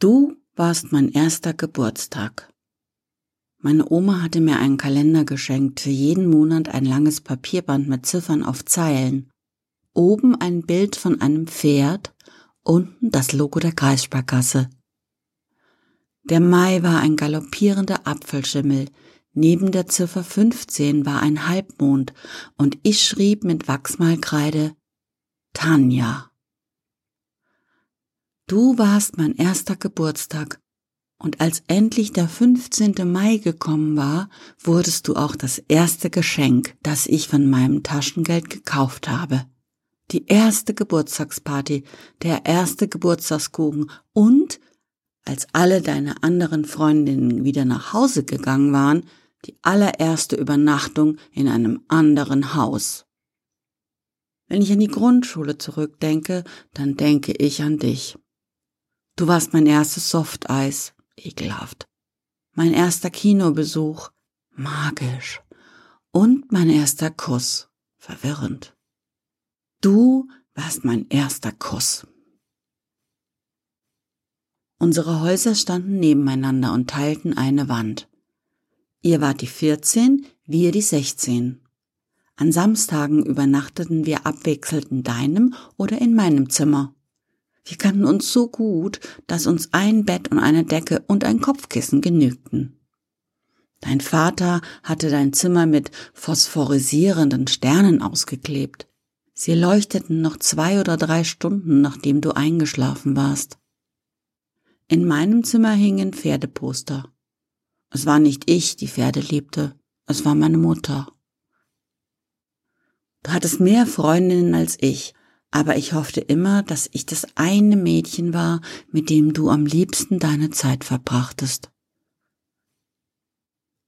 Du warst mein erster Geburtstag. Meine Oma hatte mir einen Kalender geschenkt, für jeden Monat ein langes Papierband mit Ziffern auf Zeilen. Oben ein Bild von einem Pferd, unten das Logo der Kreissparkasse. Der Mai war ein galoppierender Apfelschimmel, neben der Ziffer 15 war ein Halbmond und ich schrieb mit Wachsmalkreide Tanja. Du warst mein erster Geburtstag, und als endlich der 15. Mai gekommen war, wurdest du auch das erste Geschenk, das ich von meinem Taschengeld gekauft habe. Die erste Geburtstagsparty, der erste Geburtstagskuchen und, als alle deine anderen Freundinnen wieder nach Hause gegangen waren, die allererste Übernachtung in einem anderen Haus. Wenn ich an die Grundschule zurückdenke, dann denke ich an dich. Du warst mein erstes Softeis, ekelhaft. Mein erster Kinobesuch, magisch. Und mein erster Kuss, verwirrend. Du warst mein erster Kuss. Unsere Häuser standen nebeneinander und teilten eine Wand. Ihr wart die 14, wir die 16. An Samstagen übernachteten wir abwechselnd in deinem oder in meinem Zimmer. Wir kannten uns so gut, dass uns ein Bett und eine Decke und ein Kopfkissen genügten. Dein Vater hatte dein Zimmer mit phosphorisierenden Sternen ausgeklebt. Sie leuchteten noch zwei oder drei Stunden, nachdem du eingeschlafen warst. In meinem Zimmer hingen Pferdeposter. Es war nicht ich, die Pferde liebte, es war meine Mutter. Du hattest mehr Freundinnen als ich, aber ich hoffte immer, dass ich das eine Mädchen war, mit dem du am liebsten deine Zeit verbrachtest.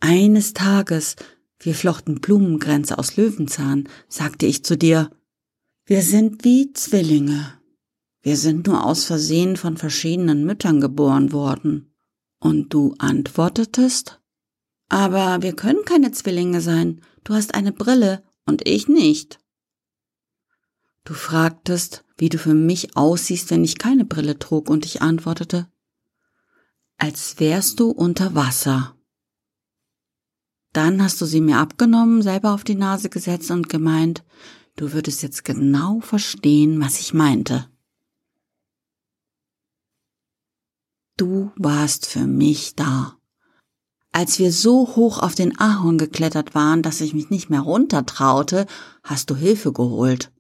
Eines Tages, wir flochten Blumenkränze aus Löwenzahn, sagte ich zu dir, wir sind wie Zwillinge. Wir sind nur aus Versehen von verschiedenen Müttern geboren worden. Und du antwortetest, aber wir können keine Zwillinge sein. Du hast eine Brille und ich nicht. Du fragtest, wie du für mich aussiehst, wenn ich keine Brille trug, und ich antwortete, als wärst du unter Wasser. Dann hast du sie mir abgenommen, selber auf die Nase gesetzt und gemeint, du würdest jetzt genau verstehen, was ich meinte. Du warst für mich da. Als wir so hoch auf den Ahorn geklettert waren, dass ich mich nicht mehr runtertraute, hast du Hilfe geholt.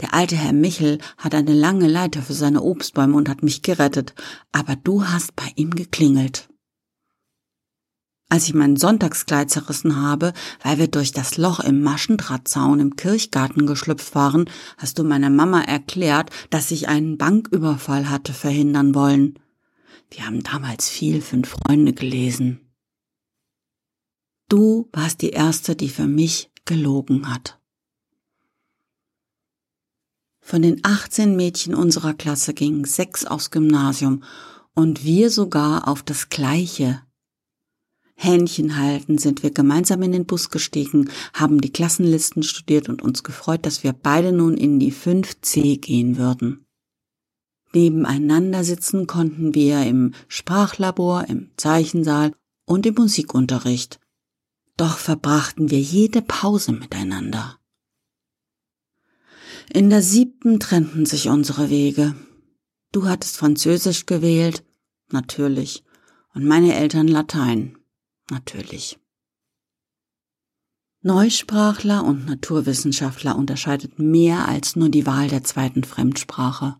Der alte Herr Michel hat eine lange Leiter für seine Obstbäume und hat mich gerettet, aber du hast bei ihm geklingelt. Als ich mein Sonntagskleid zerrissen habe, weil wir durch das Loch im Maschendrahtzaun im Kirchgarten geschlüpft waren, hast du meiner Mama erklärt, dass ich einen Banküberfall hatte verhindern wollen. Wir haben damals viel Fünf Freunde gelesen. Du warst die Erste, die für mich gelogen hat. Von den 18 Mädchen unserer Klasse gingen sechs aufs Gymnasium und wir sogar auf das gleiche. Händchen halten sind wir gemeinsam in den Bus gestiegen, haben die Klassenlisten studiert und uns gefreut, dass wir beide nun in die 5C gehen würden. Nebeneinander sitzen konnten wir im Sprachlabor, im Zeichensaal und im Musikunterricht. Doch verbrachten wir jede Pause miteinander. In der siebten trennten sich unsere Wege. Du hattest Französisch gewählt, natürlich, und meine Eltern Latein, natürlich. Neusprachler und Naturwissenschaftler unterscheidet mehr als nur die Wahl der zweiten Fremdsprache.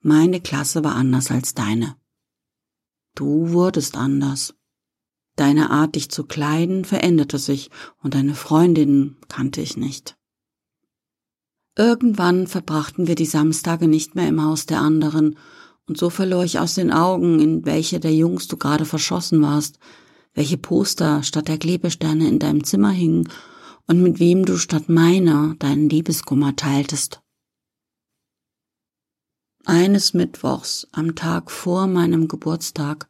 Meine Klasse war anders als deine. Du wurdest anders. Deine Art, dich zu kleiden, veränderte sich, und deine Freundinnen kannte ich nicht. Irgendwann verbrachten wir die Samstage nicht mehr im Haus der anderen, und so verlor ich aus den Augen, in welche der Jungs du gerade verschossen warst, welche Poster statt der Klebesterne in deinem Zimmer hingen und mit wem du statt meiner deinen Liebeskummer teiltest. Eines Mittwochs, am Tag vor meinem Geburtstag,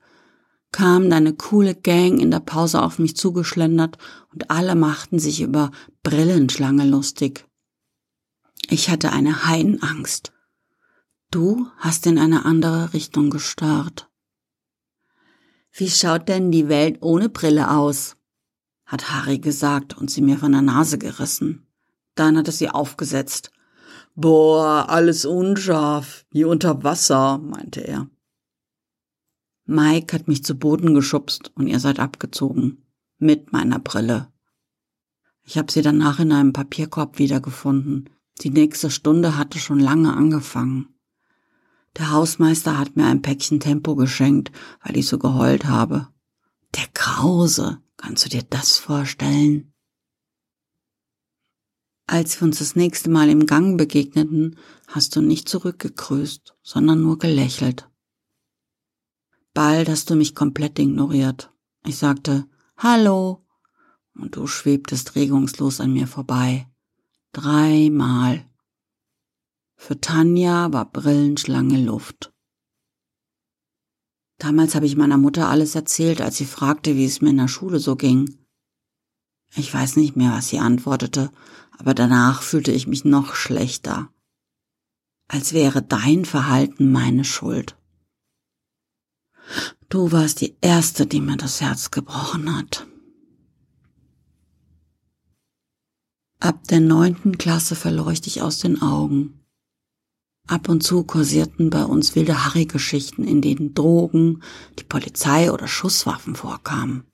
kam deine coole Gang in der Pause auf mich zugeschlendert und alle machten sich über Brillenschlange lustig. Ich hatte eine Heidenangst. Du hast in eine andere Richtung gestarrt. Wie schaut denn die Welt ohne Brille aus? hat Harry gesagt und sie mir von der Nase gerissen. Dann hat er sie aufgesetzt. Boah, alles unscharf, wie unter Wasser, meinte er. Mike hat mich zu Boden geschubst und ihr seid abgezogen. Mit meiner Brille. Ich habe sie danach in einem Papierkorb wiedergefunden. Die nächste Stunde hatte schon lange angefangen. Der Hausmeister hat mir ein Päckchen Tempo geschenkt, weil ich so geheult habe. Der Krause, kannst du dir das vorstellen? Als wir uns das nächste Mal im Gang begegneten, hast du nicht zurückgegrüßt, sondern nur gelächelt. Bald hast du mich komplett ignoriert. Ich sagte Hallo und du schwebtest regungslos an mir vorbei. Dreimal. Für Tanja war Brillenschlange Luft. Damals habe ich meiner Mutter alles erzählt, als sie fragte, wie es mir in der Schule so ging. Ich weiß nicht mehr, was sie antwortete, aber danach fühlte ich mich noch schlechter. Als wäre dein Verhalten meine Schuld. Du warst die Erste, die mir das Herz gebrochen hat. Ab der neunten Klasse verlor ich dich aus den Augen. Ab und zu kursierten bei uns wilde Harry-Geschichten, in denen Drogen, die Polizei oder Schusswaffen vorkamen.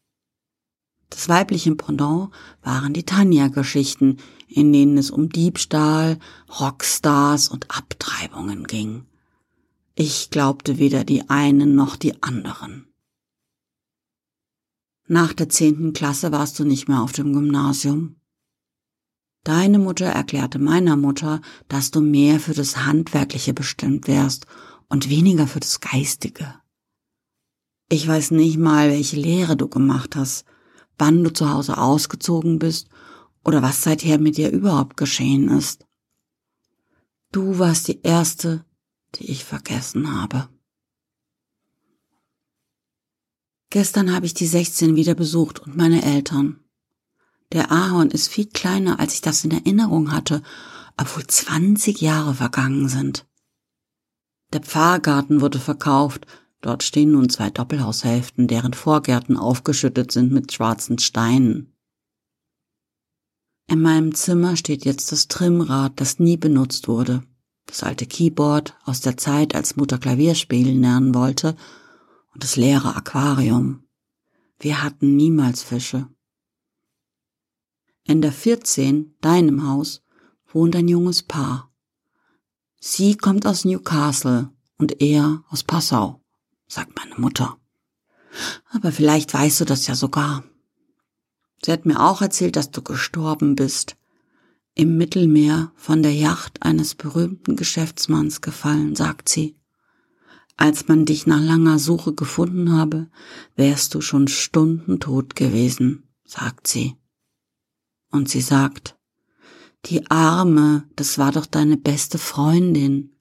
Das weibliche Pendant waren die Tanja-Geschichten, in denen es um Diebstahl, Rockstars und Abtreibungen ging. Ich glaubte weder die einen noch die anderen. Nach der zehnten Klasse warst du nicht mehr auf dem Gymnasium. Deine Mutter erklärte meiner Mutter, dass du mehr für das Handwerkliche bestimmt wärst und weniger für das Geistige. Ich weiß nicht mal, welche Lehre du gemacht hast, wann du zu Hause ausgezogen bist oder was seither mit dir überhaupt geschehen ist. Du warst die Erste, die ich vergessen habe. Gestern habe ich die 16 wieder besucht und meine Eltern. Der Ahorn ist viel kleiner, als ich das in Erinnerung hatte, obwohl 20 Jahre vergangen sind. Der Pfarrgarten wurde verkauft, dort stehen nun zwei Doppelhaushälften, deren Vorgärten aufgeschüttet sind mit schwarzen Steinen. In meinem Zimmer steht jetzt das Trimmrad, das nie benutzt wurde, das alte Keyboard aus der Zeit, als Mutter Klavierspielen lernen wollte, und das leere Aquarium. Wir hatten niemals Fische. In der 14, deinem Haus, wohnt ein junges Paar. Sie kommt aus Newcastle und er aus Passau, sagt meine Mutter. Aber vielleicht weißt du das ja sogar. Sie hat mir auch erzählt, dass du gestorben bist. Im Mittelmeer von der Yacht eines berühmten Geschäftsmanns gefallen, sagt sie. Als man dich nach langer Suche gefunden habe, wärst du schon Stunden tot gewesen, sagt sie. Und sie sagt, die Arme, das war doch deine beste Freundin.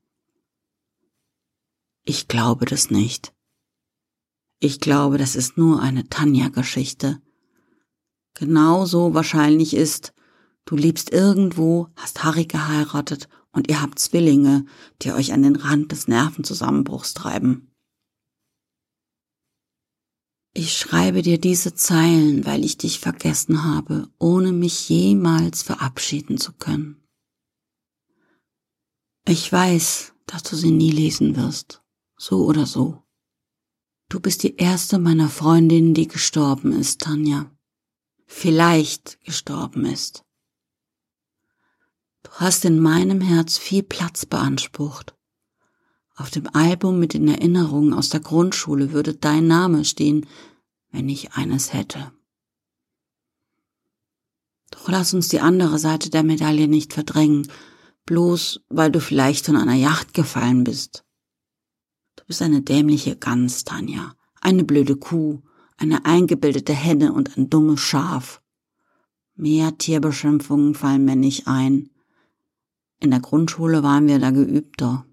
Ich glaube das nicht. Ich glaube, das ist nur eine Tanja-Geschichte. Genauso wahrscheinlich ist, du liebst irgendwo, hast Harry geheiratet und ihr habt Zwillinge, die euch an den Rand des Nervenzusammenbruchs treiben. Ich schreibe dir diese Zeilen, weil ich dich vergessen habe, ohne mich jemals verabschieden zu können. Ich weiß, dass du sie nie lesen wirst, so oder so. Du bist die erste meiner Freundinnen, die gestorben ist, Tanja. Vielleicht gestorben ist. Du hast in meinem Herz viel Platz beansprucht. Auf dem Album mit den Erinnerungen aus der Grundschule würde dein Name stehen, wenn ich eines hätte. Doch lass uns die andere Seite der Medaille nicht verdrängen, bloß weil du vielleicht von einer Yacht gefallen bist. Du bist eine dämliche Gans, Tanja, eine blöde Kuh, eine eingebildete Henne und ein dummes Schaf. Mehr Tierbeschimpfungen fallen mir nicht ein. In der Grundschule waren wir da geübter.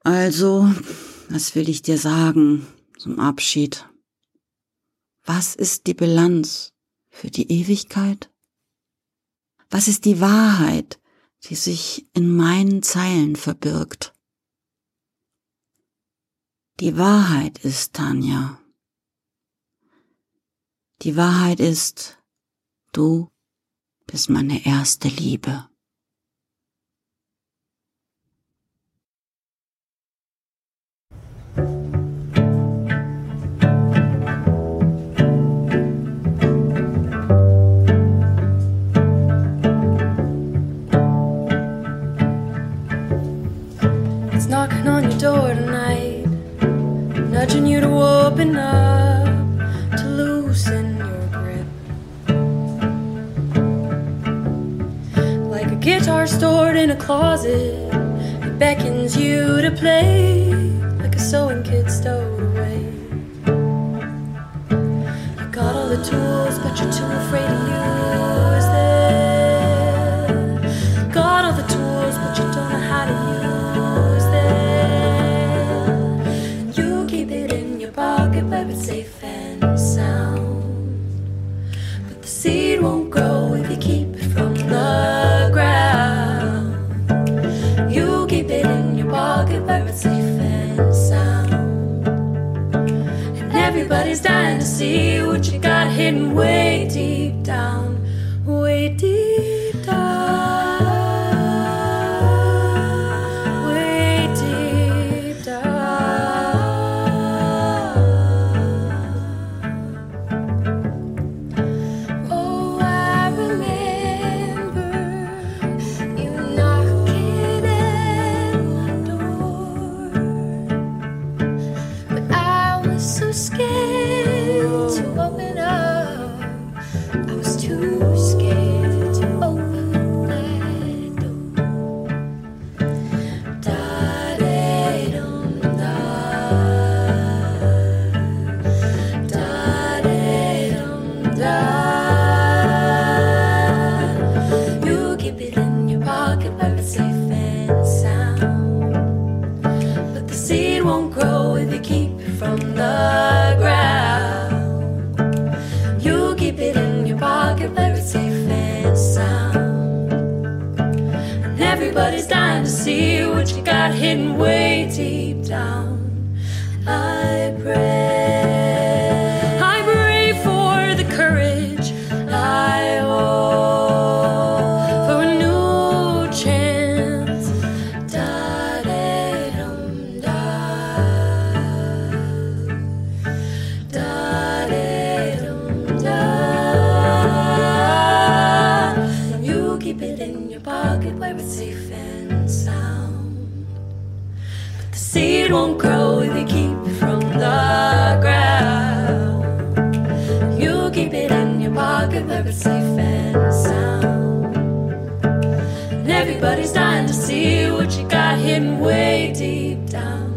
Also, was will ich dir sagen zum Abschied? Was ist die Bilanz für die Ewigkeit? Was ist die Wahrheit, die sich in meinen Zeilen verbirgt. Die Wahrheit ist, Tanja. Die Wahrheit ist, du bist meine erste Liebe. Nudging you to open up, to loosen your grip. Like a guitar stored in a closet, it beckons you to play, like a sewing kit stowed away. You got all the tools, but you're too afraid to use where it's safe and sound. But the seed won't grow if you keep it from the ground. You keep it in your pocket where it's safe and sound. And everybody's dying to see what you got hidden way deep Everybody's dying to see what you got hidden way deep down. Everybody's dying to see what you got hidden way deep down.